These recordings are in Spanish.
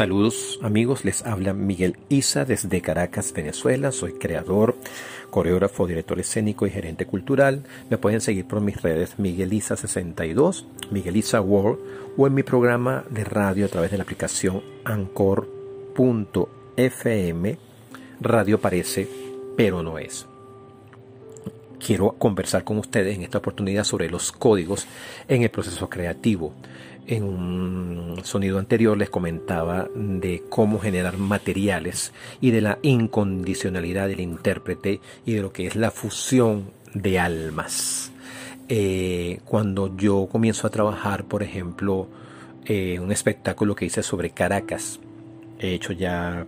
Saludos amigos, les habla Miguel Isa desde Caracas, Venezuela. Soy creador, coreógrafo, director escénico y gerente cultural. Me pueden seguir por mis redes Miguel Isa62, Miguel Isa World o en mi programa de radio a través de la aplicación Anchor.fm. Radio parece, pero no es. Quiero conversar con ustedes en esta oportunidad sobre los códigos en el proceso creativo en un sonido anterior les comentaba de cómo generar materiales y de la incondicionalidad del intérprete y de lo que es la fusión de almas. Eh, cuando yo comienzo a trabajar, por ejemplo, eh, un espectáculo que hice sobre Caracas, he hecho ya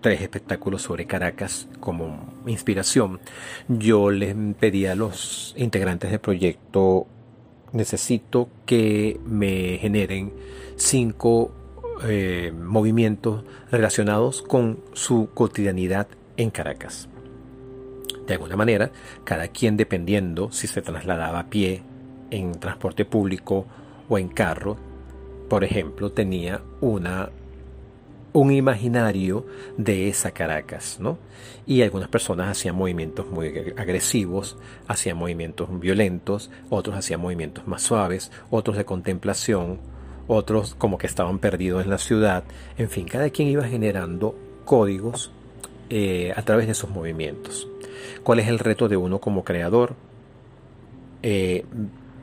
tres espectáculos sobre Caracas como inspiración, yo les pedí a los integrantes del proyecto necesito que me generen cinco eh, movimientos relacionados con su cotidianidad en Caracas. De alguna manera, cada quien dependiendo si se trasladaba a pie, en transporte público o en carro, por ejemplo, tenía una un imaginario de esa Caracas, ¿no? Y algunas personas hacían movimientos muy agresivos, hacían movimientos violentos, otros hacían movimientos más suaves, otros de contemplación, otros como que estaban perdidos en la ciudad, en fin, cada quien iba generando códigos eh, a través de esos movimientos. ¿Cuál es el reto de uno como creador? Eh,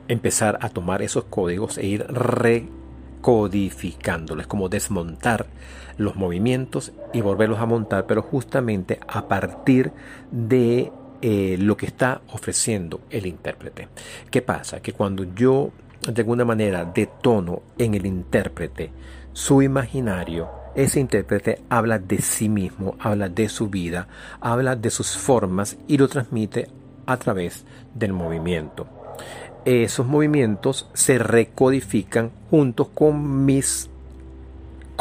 empezar a tomar esos códigos e ir re codificándolo, es como desmontar los movimientos y volverlos a montar, pero justamente a partir de eh, lo que está ofreciendo el intérprete. ¿Qué pasa? Que cuando yo de alguna manera detono en el intérprete su imaginario, ese intérprete habla de sí mismo, habla de su vida, habla de sus formas y lo transmite a través del movimiento esos movimientos se recodifican junto con mis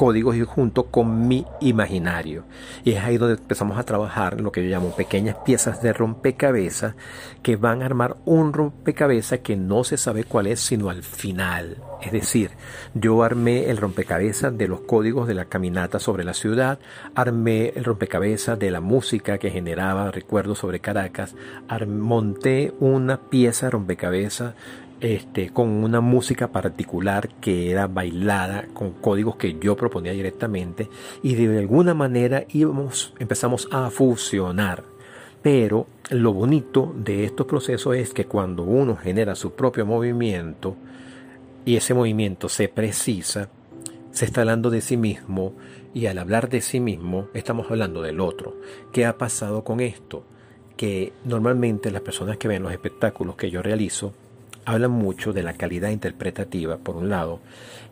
códigos y junto con mi imaginario. Y es ahí donde empezamos a trabajar lo que yo llamo pequeñas piezas de rompecabezas que van a armar un rompecabezas que no se sabe cuál es sino al final. Es decir, yo armé el rompecabezas de los códigos de la caminata sobre la ciudad, armé el rompecabezas de la música que generaba recuerdos sobre Caracas, monté una pieza rompecabezas este, con una música particular que era bailada con códigos que yo proponía directamente y de alguna manera íbamos, empezamos a fusionar. Pero lo bonito de estos procesos es que cuando uno genera su propio movimiento y ese movimiento se precisa, se está hablando de sí mismo y al hablar de sí mismo estamos hablando del otro. ¿Qué ha pasado con esto? Que normalmente las personas que ven los espectáculos que yo realizo hablan mucho de la calidad interpretativa, por un lado,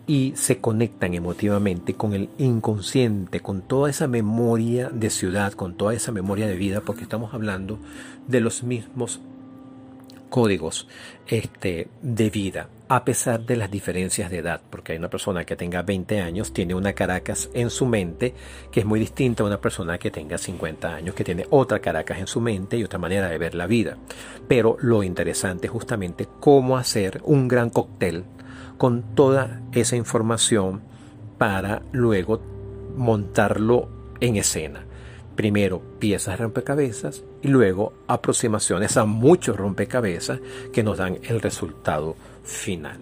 y se conectan emotivamente con el inconsciente, con toda esa memoria de ciudad, con toda esa memoria de vida, porque estamos hablando de los mismos códigos este, de vida, a pesar de las diferencias de edad, porque hay una persona que tenga 20 años, tiene una Caracas en su mente que es muy distinta a una persona que tenga 50 años, que tiene otra Caracas en su mente y otra manera de ver la vida. Pero lo interesante es justamente cómo hacer un gran cóctel con toda esa información para luego montarlo en escena primero piezas de rompecabezas y luego aproximaciones a muchos rompecabezas que nos dan el resultado final.